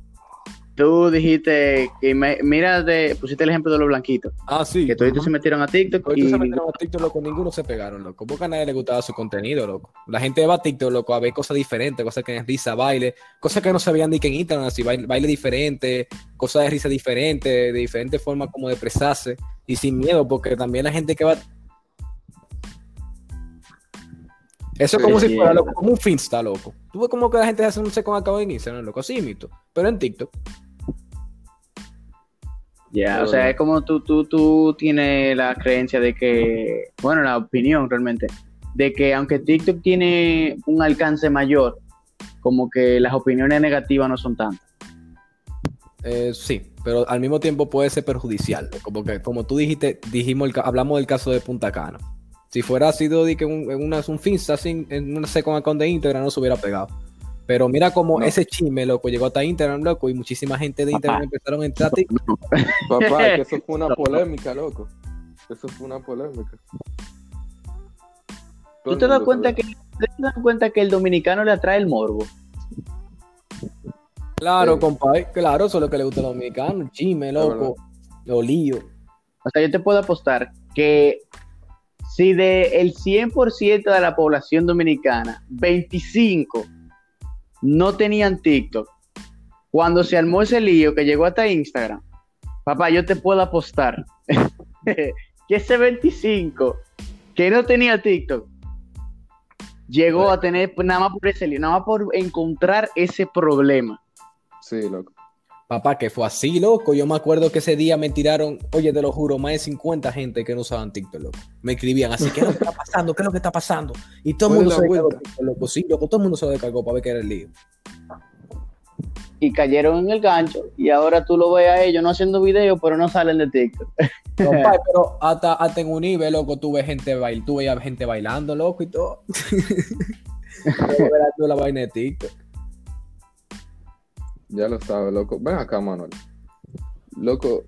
Tú dijiste que mira, de, pusiste el ejemplo de los blanquitos. Ah, sí. Que todos se metieron a TikTok. Todos y... se metieron a TikTok, loco. Ninguno se pegaron, loco. Porque a nadie le gustaba su contenido, loco. La gente va a TikTok, loco, a ver cosas diferentes, cosas que es risa, baile, cosas que no se veían ni que en Instagram, así, baile, baile diferente, cosas de risa diferente, de diferentes formas como de expresarse y sin miedo, porque también la gente que va. Eso es como si fuera loco, como un Finsta, loco. Tú ves como que la gente hace un seco acabo de Instagram, loco, así mito, pero en TikTok. Ya, o sea, es como tú, tú, tú tienes la creencia de que, bueno, la opinión realmente, de que aunque TikTok tiene un alcance mayor, como que las opiniones negativas no son tantas. Eh, sí, pero al mismo tiempo puede ser perjudicial, como que como tú dijiste, dijimos, hablamos del caso de Punta Cana. Si fuera sido de que un, una, un Finsta en una second account de Instagram no se hubiera pegado. Pero mira cómo ese chisme, loco, llegó hasta Instagram, loco, y muchísima gente de Instagram empezaron a entrar Papá, que eso fue una polémica, loco. Eso fue una polémica. ¿Tú te das cuenta que te das cuenta que el dominicano le atrae el morbo? Claro, compadre, claro, eso es lo que le gusta al dominicano, el chisme, loco, lo lío. O sea, yo te puedo apostar que si de el 100% de la población dominicana, 25 no tenían TikTok, cuando se armó ese lío que llegó hasta Instagram, papá, yo te puedo apostar que ese 25 que no tenía TikTok llegó a tener nada más por ese lío, nada más por encontrar ese problema. Sí, loco. Papá, que fue así, loco. Yo me acuerdo que ese día me tiraron, oye, te lo juro, más de 50 gente que no usaban TikTok, loco. Me escribían así, ¿qué es lo que está pasando? ¿Qué es lo que está pasando? Y todo el mundo se descargó, loco. Sí, loco, todo el mundo se descargó para ver qué era el lío. Y cayeron en el gancho y ahora tú lo ves a ellos no haciendo videos, pero no salen de TikTok. Papá, pero hasta, hasta en un nivel, loco, tú ves gente, bail, tú veías gente bailando, loco, y todo. la vaina de TikTok. Ya lo sabes, loco. Ven acá, Manuel. Loco,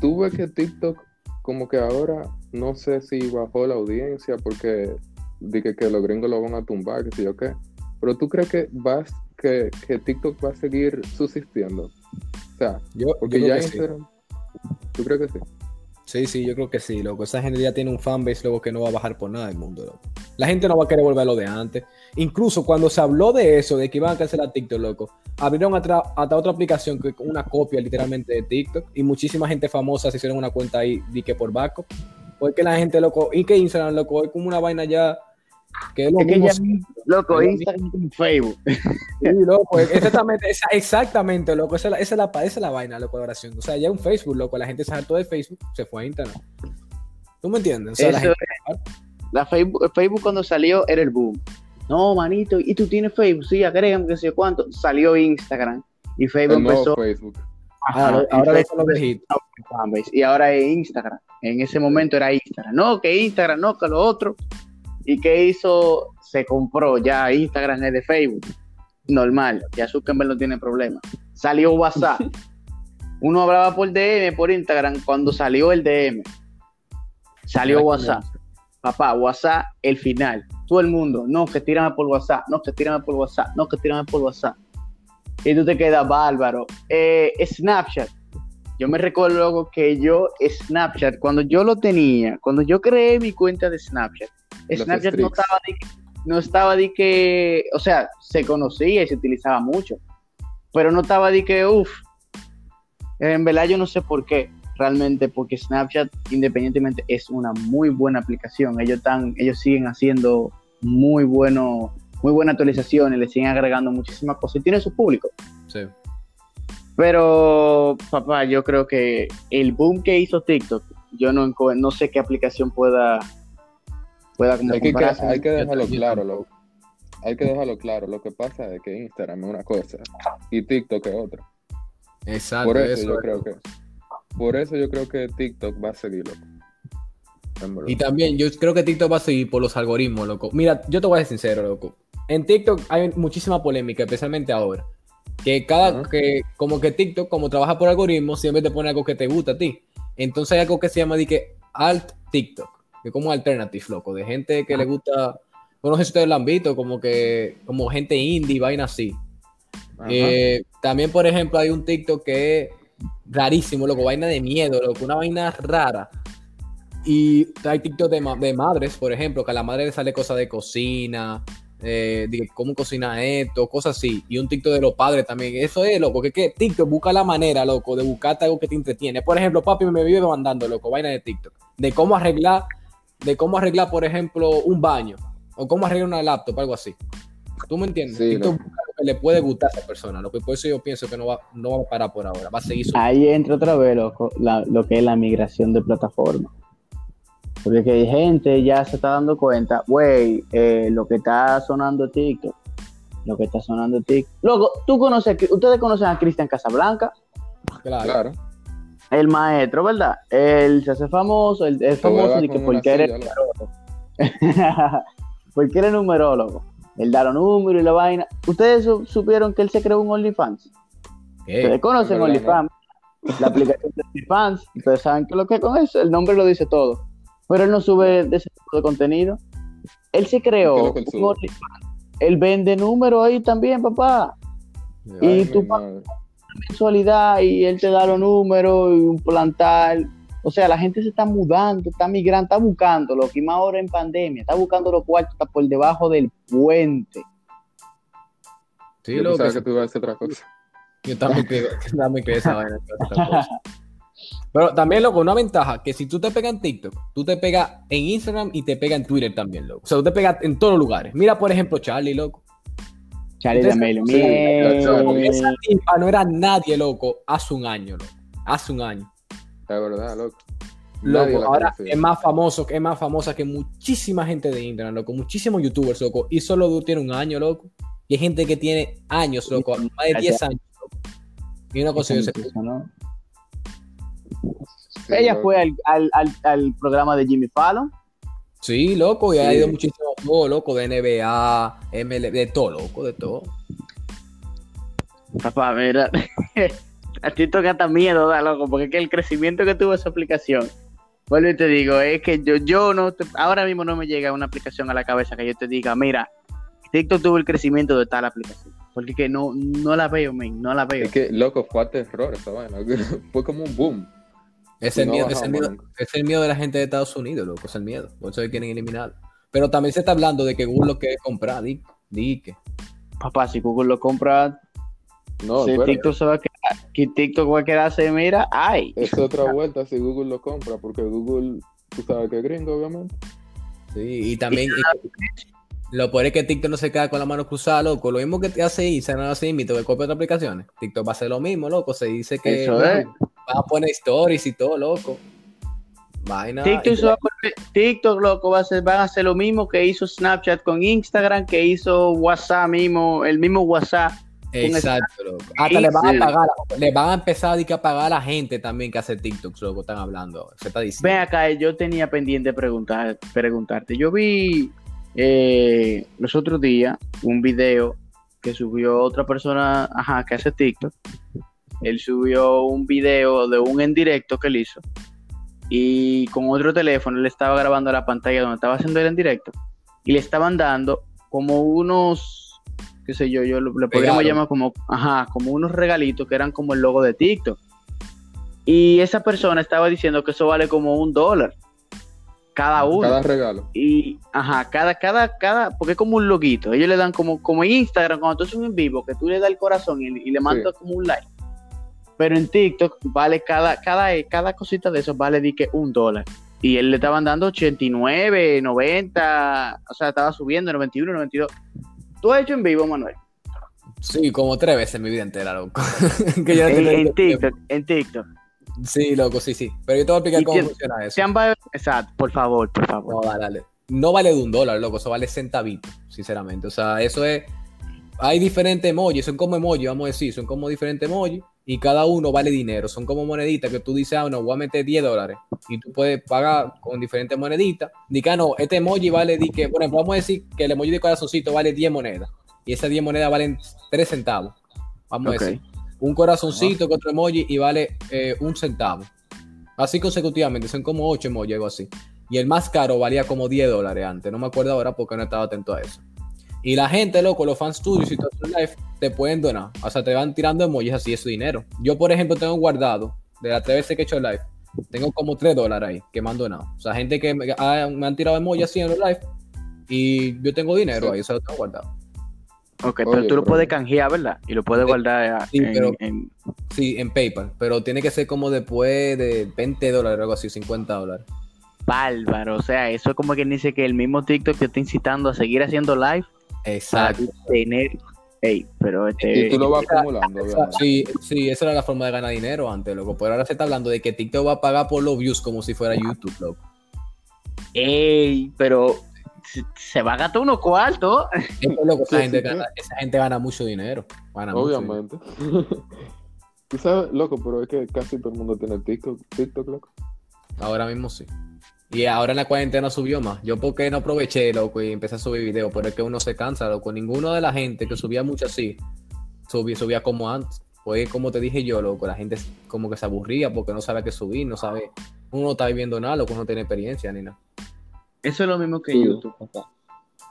tú ves que TikTok como que ahora no sé si bajó la audiencia porque dije que los gringos lo van a tumbar, que sé yo qué. Pero tú crees que vas que, que TikTok va a seguir subsistiendo? O sea, yo, porque ya Instagram. ¿Tú crees que sí? Sí, sí, yo creo que sí, loco. Esa gente ya tiene un fanbase, luego que no va a bajar por nada del mundo, loco. La gente no va a querer volver a lo de antes. Incluso cuando se habló de eso, de que iban a cancelar TikTok, loco, abrieron hasta, otra aplicación que una copia literalmente de TikTok y muchísima gente famosa se hicieron una cuenta ahí, di que por backup. Porque la gente, loco, y que Instagram, loco, es como una vaina ya que es lo loco, Instagram y Facebook. Sí, loco, exactamente, exactamente, loco, esa es, la, esa, es la, vaina, la colaboración. O sea, ya un Facebook, loco, la gente se hartó de Facebook, se fue a Instagram. ¿Tú me entiendes? O sea, la, Facebook, Facebook cuando salió era el boom. No, manito, y tú tienes Facebook, sí, agrégame que sé cuánto. Salió Instagram y Facebook empezó. Facebook. ahora, ahora Y ahora es Instagram. En ese momento era Instagram. No, que Instagram, no, que lo otro. ¿Y qué hizo? Se compró ya Instagram es de Facebook. Normal, ya Zuckerberg no tiene problema. Salió WhatsApp. Uno hablaba por DM, por Instagram, cuando salió el DM. Salió WhatsApp. Papá, WhatsApp, el final. Todo el mundo, no, que tírame por WhatsApp, no, que tírame por WhatsApp, no, que tírame por WhatsApp. y tú te quedas bárbaro. Eh, Snapchat. Yo me recuerdo luego que yo, Snapchat, cuando yo lo tenía, cuando yo creé mi cuenta de Snapchat, Snapchat no estaba, de que, no estaba de que, o sea, se conocía y se utilizaba mucho, pero no estaba de que, uff, en verdad yo no sé por qué, realmente, porque Snapchat, independientemente, es una muy buena aplicación. Ellos, están, ellos siguen haciendo muy bueno muy buenas actualizaciones, le siguen agregando muchísimas cosas y tiene su público. Sí. Pero, papá, yo creo que el boom que hizo TikTok, yo no, no sé qué aplicación pueda, pueda como hay que, hay que dejarlo claro, lo, hay que dejarlo claro. Lo que pasa es que Instagram es una cosa y TikTok es otra. Exacto. Por eso, yo creo que, por eso yo creo que TikTok va a seguir, loco. Y también yo creo que TikTok va a seguir por los algoritmos, loco. Mira, yo te voy a ser sincero, loco en TikTok hay muchísima polémica, especialmente ahora. Que cada, que como que TikTok, como trabaja por algoritmos, siempre te pone algo que te gusta a ti. Entonces hay algo que se llama que alt TikTok, que como alternative, loco, de gente que le gusta, no sé si ustedes lo han visto, como que, como gente indie, vaina así. Eh, también, por ejemplo, hay un TikTok que es rarísimo, loco, vaina de miedo, loco, una vaina rara. Y hay TikTok de, de madres, por ejemplo, que a la madre le sale cosas de cocina, eh, de cómo cocina esto, cosas así, y un TikTok de los padres también. Eso es, loco, que, que TikTok busca la manera, loco, de buscarte algo que te entretiene. Por ejemplo, papi me vive mandando, loco, vaina de TikTok, de cómo arreglar, de cómo arreglar, por ejemplo, un baño, o cómo arreglar una laptop, algo así. ¿Tú me entiendes? Lo que le puede gustar a esa persona, lo que por eso yo pienso que no va, no va a parar por ahora, va a seguir Ahí entra otra vez, loco, lo que es la migración de plataforma. Porque que hay gente ya se está dando cuenta, güey, eh, lo que está sonando TikTok, lo que está sonando TikTok. Luego, tú conoces, ustedes conocen a Cristian Casablanca. Claro. El maestro, ¿verdad? Él se hace famoso, él es famoso y que porque eres numerólogo. porque eres numerólogo. Él da los números y la vaina. ¿Ustedes supieron que él se creó un OnlyFans? ¿Ustedes conocen OnlyFans? La aplicación de OnlyFans. Ustedes saben que lo que con eso, el nombre lo dice todo. Pero él no sube de ese tipo de contenido. Él se creó. Él vende números ahí también, papá. y tú pagas mensualidad y él te da los números y un plantal. O sea, la gente se está mudando, está migrando, está buscando lo que más ahora en pandemia, está buscando los cuartos por debajo del puente. Sí, lo que, que tú ibas a hacer otra cosa. Yo también creo, también creo esa vaina. Pero también, loco, una ventaja, que si tú te pegas en TikTok, tú te pegas en Instagram y te pegas en Twitter también, loco. O sea, tú te pegas en todos los lugares. Mira, por ejemplo, Charlie, loco. Charlie D'Amelio. Esa tipa no era nadie, loco, hace un año, loco. Hace un año. La verdad, loco. Loco, ahora es más famoso, es más famosa que muchísima gente de Instagram, loco. Muchísimos youtubers, loco. Y solo tiene un año, loco. Y hay gente que tiene años, loco. Más de 10 años, loco. Y no consiguió ese... ¿no? Ella fue al, programa de Jimmy Fallon. Sí, loco, y ha ido muchísimo todo, loco, de NBA, MLB, de todo, loco, de todo. Papá, mira, a ti toca hasta miedo, da, loco, porque es que el crecimiento que tuvo esa aplicación, vuelvo y te digo, es que yo, yo no, ahora mismo no me llega una aplicación a la cabeza que yo te diga, mira, TikTok tuvo el crecimiento de tal aplicación. Porque que no, no la veo, man, no la veo. Es que, loco, fue error esa vaina. Fue como un boom. Es el, miedo, es, el miedo, es el miedo de la gente de Estados Unidos, loco, es el miedo. Por eso quieren eliminar. Pero también se está hablando de que Google lo quiere comprar, di, di que. Papá, si Google lo compra, no, si TikTok se va a quedar, que TikTok va a quedarse, mira, ay. Es otra vuelta si Google lo compra, porque Google, tú sabes que es gringo, obviamente. Sí, y también. lo peor es que TikTok no se queda con la mano cruzada, loco. Lo mismo que te hace Instagram, así, invito que copia otras aplicaciones. TikTok va a hacer lo mismo, loco. Se dice que. Eso es. Va a poner stories y todo, loco. Vaina. TikTok, TikTok, loco, va a hacer, van a hacer lo mismo que hizo Snapchat con Instagram, que hizo WhatsApp mismo, el mismo WhatsApp. Exacto, loco. Hasta le van a pagar, le van a empezar a, pagar a la gente también que hace TikTok, loco, están hablando. Se está diciendo. Ven acá, yo tenía pendiente preguntar, preguntarte. Yo vi eh, los otros días un video que subió otra persona, ajá, que hace TikTok, él subió un video de un en directo que él hizo y con otro teléfono le estaba grabando la pantalla donde estaba haciendo el en directo y le estaban dando como unos qué sé yo, yo lo, le podríamos llamar como, ajá, como unos regalitos que eran como el logo de TikTok. Y esa persona estaba diciendo que eso vale como un dólar cada uno. Cada regalo. Y, ajá, cada, cada, cada, porque es como un loguito. Ellos le dan como, como en Instagram, cuando tú haces un en vivo, que tú le das el corazón y, y le mandas como un like. Pero en TikTok vale cada, cada, cada cosita de eso vale di que un dólar. Y él le estaban dando 89, 90, o sea, estaba subiendo 91, 92. ¿Tú has hecho en vivo, Manuel? Sí, como tres veces en mi vida entera, loco. Que yo En. TikTok, en TikTok. Sí, loco, sí, sí. Pero yo te voy a explicar ¿Y cómo funciona eso. Se han va- Exacto, por favor, por favor. No, dale, dale. No vale de un dólar, loco, eso vale centavitos, sinceramente. O sea, eso es. Hay diferentes emojis, son como emojis, vamos a decir, son como diferentes emojis y cada uno vale dinero. Son como moneditas que tú dices, ah, no, voy a meter 10 dólares y tú puedes pagar con diferentes moneditas. Di que, ah, no, este emoji vale, di que, por ejemplo, vamos a decir que el emoji de corazoncito vale 10 monedas y esas 10 monedas valen 3 centavos. Vamos a decir. Un corazoncito con otro emoji y vale eh, un centavo. Así consecutivamente, son como 8 emojis, algo así. Y el más caro valía como 10 dólares antes. No me acuerdo ahora porque no estaba atento a eso. Y la gente, loco, los fans tuyos y todo live te pueden donar. O sea, te van tirando emojis así, es su dinero. Yo, por ejemplo, tengo guardado, de las tres veces que he hecho live, tengo como 3 dólares ahí que me han donado. O sea, gente que me, ha- me han tirado emojis así en los live y yo tengo dinero Sí. ahí, eso lo tengo guardado. Ok, pero Oye, tú lo pero- puedes canjear, ¿verdad? Y lo puedes Sí, guardar sí, en, pero- en- Sí, en PayPal, pero tiene que ser como después de 20 dólares o algo así, 50 dólares. bárbaro. O sea, eso es como quien dice que el mismo TikTok te está incitando a seguir haciendo live Exacto. tú tener. Ey, pero Y este. tú lo vas acumulando, obviamente. Sí, sí, esa era la forma de ganar dinero antes, loco. Pero ahora se está hablando de que TikTok va a pagar por los views como si fuera YouTube, loco. Ey, pero se, va a gastar unos cuartos. Eso es loco, esa, Sí, gente sí, gana, esa gente gana mucho dinero. Gana mucho dinero. Obviamente. Tú sabes, loco, pero es que casi todo el mundo tiene TikTok, TikTok, loco. Ahora mismo sí. Y ahora en la cuarentena subió más. Yo porque no aproveché, loco, y empecé a subir videos, pero es que uno se cansa, loco. Ninguno de la gente que subía mucho así, subía, subía como antes. Pues como te dije yo, loco, la gente como que se aburría porque no sabe qué subir, no sabe, uno no está viviendo nada, loco, uno no tiene experiencia ni nada. Eso es lo mismo que Sí. YouTube, papá.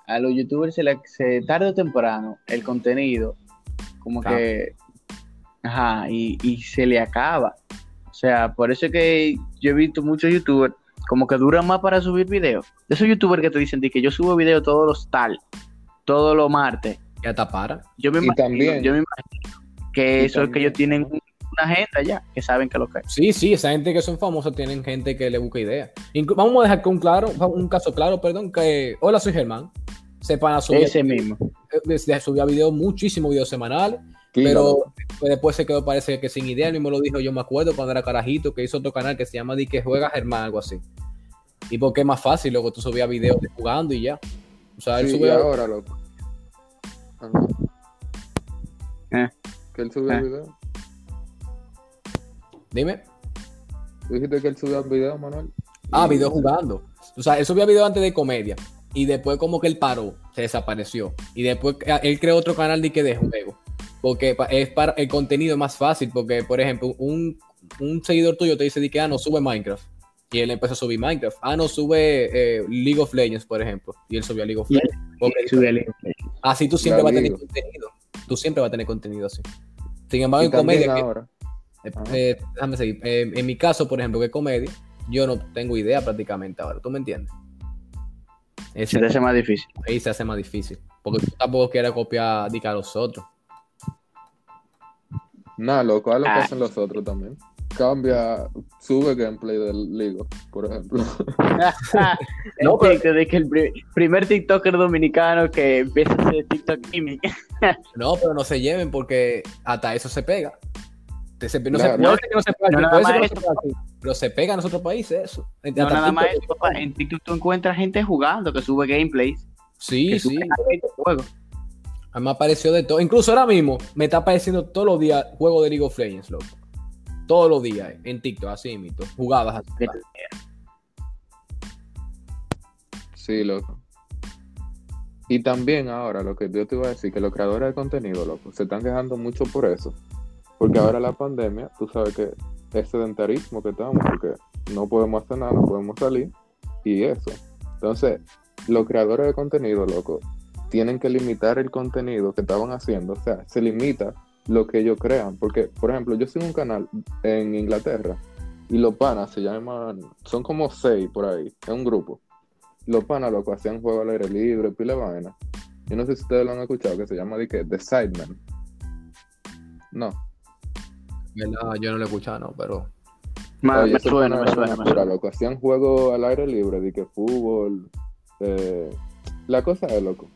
A los youtubers se, le, se tarde o temprano el contenido, como que. Ajá, y, y se le acaba. O sea, por eso es que yo he visto muchos youtubers como que duran más para subir videos. Esos youtubers que te dicen de que yo subo videos todos los tal, todos los martes. Ya está para. Yo me Y imagino, también- yo me imagino que Y eso es que ellos tienen una agenda ya, que saben que lo que es. Sí, sí, esa gente que son famosos tienen gente que le busca ideas. Inclu- Vamos a dejar que un claro, un caso claro, perdón, que hola, soy Germán. Sepan a subir, Ese mismo. desde subía videos, muchísimos videos semanales, pero pues, después se quedó, parece que sin idea, él mismo lo dijo, yo me acuerdo cuando era carajito, que hizo otro canal que se llama Di que juega Germán, algo así. Y porque es más fácil, luego tú subías videos de jugando y ya. O sea, él Sí, subía... ahora, loco. Eh. Que él subió Eh. video. Dime. ¿Tú dijiste que él subió video, Manuel? Ah, video jugando. O sea, él subía video antes de comedia. Y después como que él paró, se desapareció. Y después él creó otro canal de que de juego. Porque es para el contenido es más fácil. Porque, por ejemplo, un, un seguidor tuyo te dice de que ah, no sube Minecraft. Y él empezó a subir Minecraft. Ah, no sube eh, League of Legends, por ejemplo. Y él subió a League of Legends. Porque así tú siempre vas a tener contenido. Tú siempre vas a tener contenido así. Sin embargo, en comedia, que- ahora. eh, eh, déjame seguir. Eh, en mi caso, por ejemplo, que es comedia, yo no tengo idea prácticamente ahora. ¿Tú me entiendes? Se te hace más difícil. ahí se hace más difícil. Porque tú tampoco quieres copiar a los otros. Nada, loco, haz lo que Ah. hacen los otros también. Cambia, sube gameplay del Ligo, por ejemplo. el No, pero- TikTok de que el pri- primer TikToker dominicano que empieza a hacer TikTok gaming. No, pero no se lleven porque hasta eso se pega. Se- no, Claro. se, no sé que no se pega, No, más no se pega pero se pega en los otros países eso. No Hasta nada más TikTok- eso, papá. En TikTok tú encuentras gente jugando que sube gameplays. Sí, que sí. sube. A mí me apareció de todo. Incluso ahora mismo me está apareciendo todos los días juego de League of Legends, loco. Todos los días eh, en TikTok, así mito. Jugadas así. Sí, loco. Y también ahora, lo que yo te iba a decir, que los creadores de contenido, loco, se están quejando mucho por eso. Porque ahora la pandemia, tú sabes que es sedentarismo que estamos, porque no podemos hacer nada, no podemos salir, y eso. Entonces, los creadores de contenido, loco, tienen que limitar el contenido que estaban haciendo. O sea, se limita lo que ellos crean. Porque, por ejemplo, yo sigo un canal en Inglaterra y los panas se llaman, son como seis por ahí, es un grupo. Los panas, lo que hacían juego al aire libre, pila vaina. Yo no sé si ustedes lo han escuchado, que se llama de que The Sidemen. No. No, yo no lo he escuchado, no, pero. me, suena, me suena, me suena. Loco, hacían juego al aire libre, de que fútbol. Eh, la cosa es, loco,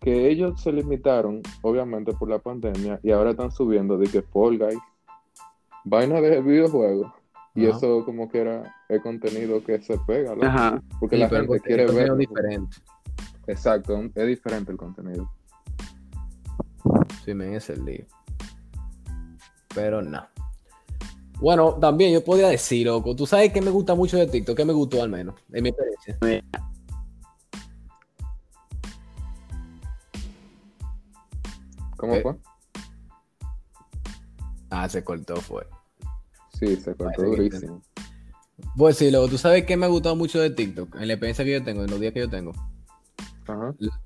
que ellos se limitaron, obviamente, por la pandemia, y ahora están subiendo de que Fall Guys, vaina de videojuegos. Y eso como que era el contenido que se pega, loco, porque la gente quiere ver. diferente. Exacto, es diferente el contenido. Sí, me es el lío. Pero no. Bueno, también yo podría decir, loco, tú sabes que me gusta mucho de TikTok, que me gustó al menos, en mi experiencia. ¿Cómo eh. fue? Ah, se cortó, fue. Sí, se cortó durísimo. Pues sí, luego, tú sabes que me ha gustado mucho de TikTok, en la experiencia que yo tengo, en los días que yo tengo.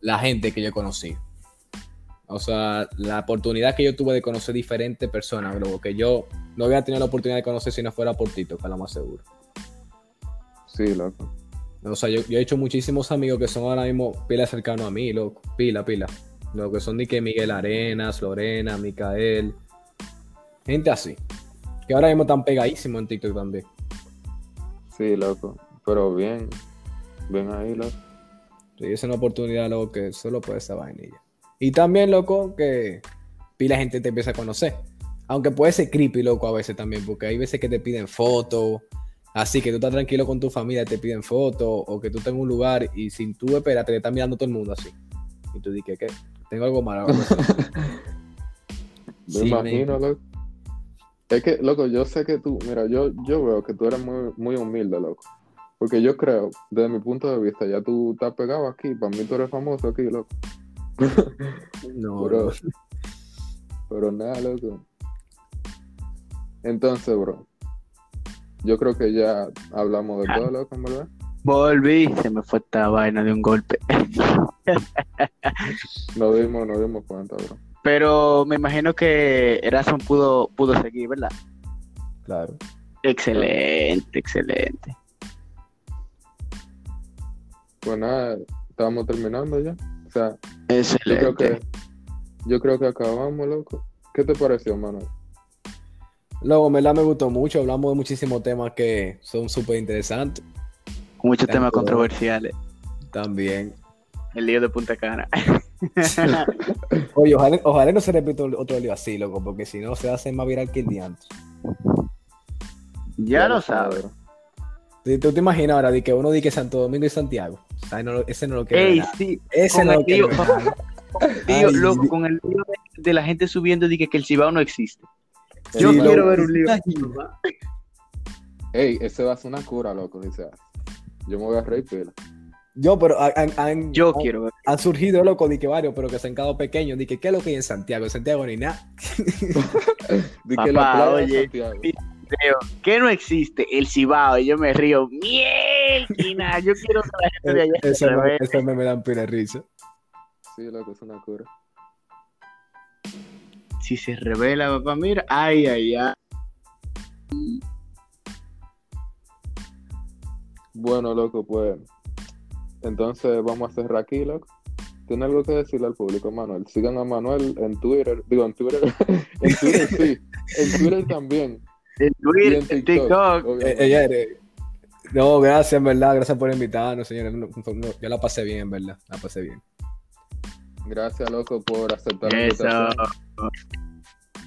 La gente que yo conocí. O sea, la oportunidad que yo tuve de conocer diferentes personas, luego que yo no había tenido la oportunidad de conocer si no fuera por TikTok, a lo más seguro. Sí, loco. O sea, yo, he hecho muchísimos amigos que son ahora mismo pila cercanos a mí, loco. Pila, pila. Lo que son de que Miguel Arenas, Lorena, Micael. Gente así. Que ahora mismo están pegadísimos en TikTok también. Sí, loco. Pero bien. Ven ahí, loco. Sí, es una oportunidad, loco, que solo puede esa vainilla. Y también, loco, que pila gente te empieza a conocer. Aunque puede ser creepy, loco, a veces también, porque hay veces que te piden fotos. Así que tú estás tranquilo con tu familia, te piden fotos, o que tú estás en un lugar y sin tú esperar, te están mirando todo el mundo así. Y tú dices, ¿qué? Tengo algo malo. me imagino, loco. Es que, loco, yo sé que tú, mira, yo, yo veo que tú eres muy, muy humilde, loco. Porque yo creo, desde mi punto de vista, ya tú estás pegado aquí. Para mí tú eres famoso aquí, loco. no, pero, pero nada, loco. Entonces, bro, yo creo que ya hablamos de todo, loco, ¿verdad? Volví, se me fue esta vaina de un golpe. no dimos, no dimos cuenta, bro. Pero me imagino que Erasmus pudo, pudo seguir, ¿verdad? Claro. Excelente, excelente. Pues nada, estábamos terminando ya. O sea, Excelente. Yo creo que, yo creo que acabamos, loco. ¿Qué te pareció, Manuel? Luego, me la me gustó mucho. Hablamos de muchísimos temas que son súper interesantes. Muchos temas controversiales. También. El lío de Punta Cana. Oye, ojalá, no se repita otro lío así, loco, porque si no se hace más viral que el día antes. Ya, lo sabes. ¿Tú te imaginas ahora de que uno dice Santo Domingo y Santiago? ese no lo quiero Ey, sí. Ese no lo quiero Tío, loco, con el lío de, la gente subiendo de que, el Cibao no existe. Yo quiero ver un lío. Ey, ese va a ser una cura, loco, dice. Yo me voy a reír pila. Yo, pero han, Yo quiero ver. Han surgido loco de que varios, pero que se han quedado pequeños. Dije, ¿qué es lo que hay en Santiago? En Santiago ni nada. de que la oye, ¿qué no existe? El Cibao. Y yo me río. ¡Mielquina! Yo quiero que la gente de allá Eso me, eso me, me dan pila risa. Sí, loco, es una cura. Si se revela, papá, mira. Ay, ay, ay. Bueno, loco, pues entonces vamos a cerrar aquí, loco. ¿Tiene algo que decirle al público, Manuel? Sigan a Manuel en Twitter. Digo, en Twitter. en Twitter sí. En Twitter también. En Twitter, en TikTok. Eh, no, gracias, en verdad. Gracias por invitarnos, señores. yo la pasé bien, en verdad. La pasé bien. Gracias, loco, por aceptar la invitación.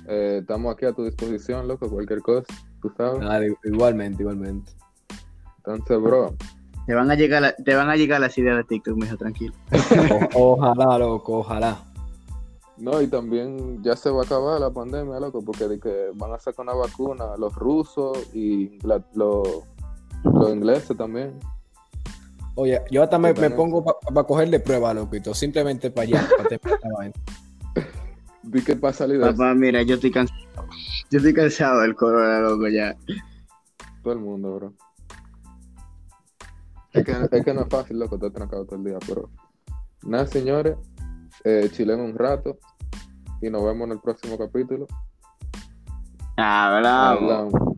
Eh, estamos aquí a tu disposición, loco. Cualquier cosa, tú sabes. igualmente, igualmente. Entonces, bro, te van a llegar, te van a llegar las ideas de TikTok, mijo, tranquilo. ojalá, loco, ojalá. No, y también ya se va a acabar la pandemia, loco, porque de que van a sacar una vacuna los rusos y los ingleses también. Oye, yo hasta me, pongo para cogerle prueba, loquito, simplemente para allá, para te ¿De qué pasa salir Papá, mira, yo estoy cansado. Yo estoy cansado del corona, loco, ya. Todo el mundo, bro. Es que, es que no es fácil, loco, estar trancado todo el día, pero nada, señores, eh, chilen un rato y nos vemos en el próximo capítulo. Ah, Hablamos. Hablamos.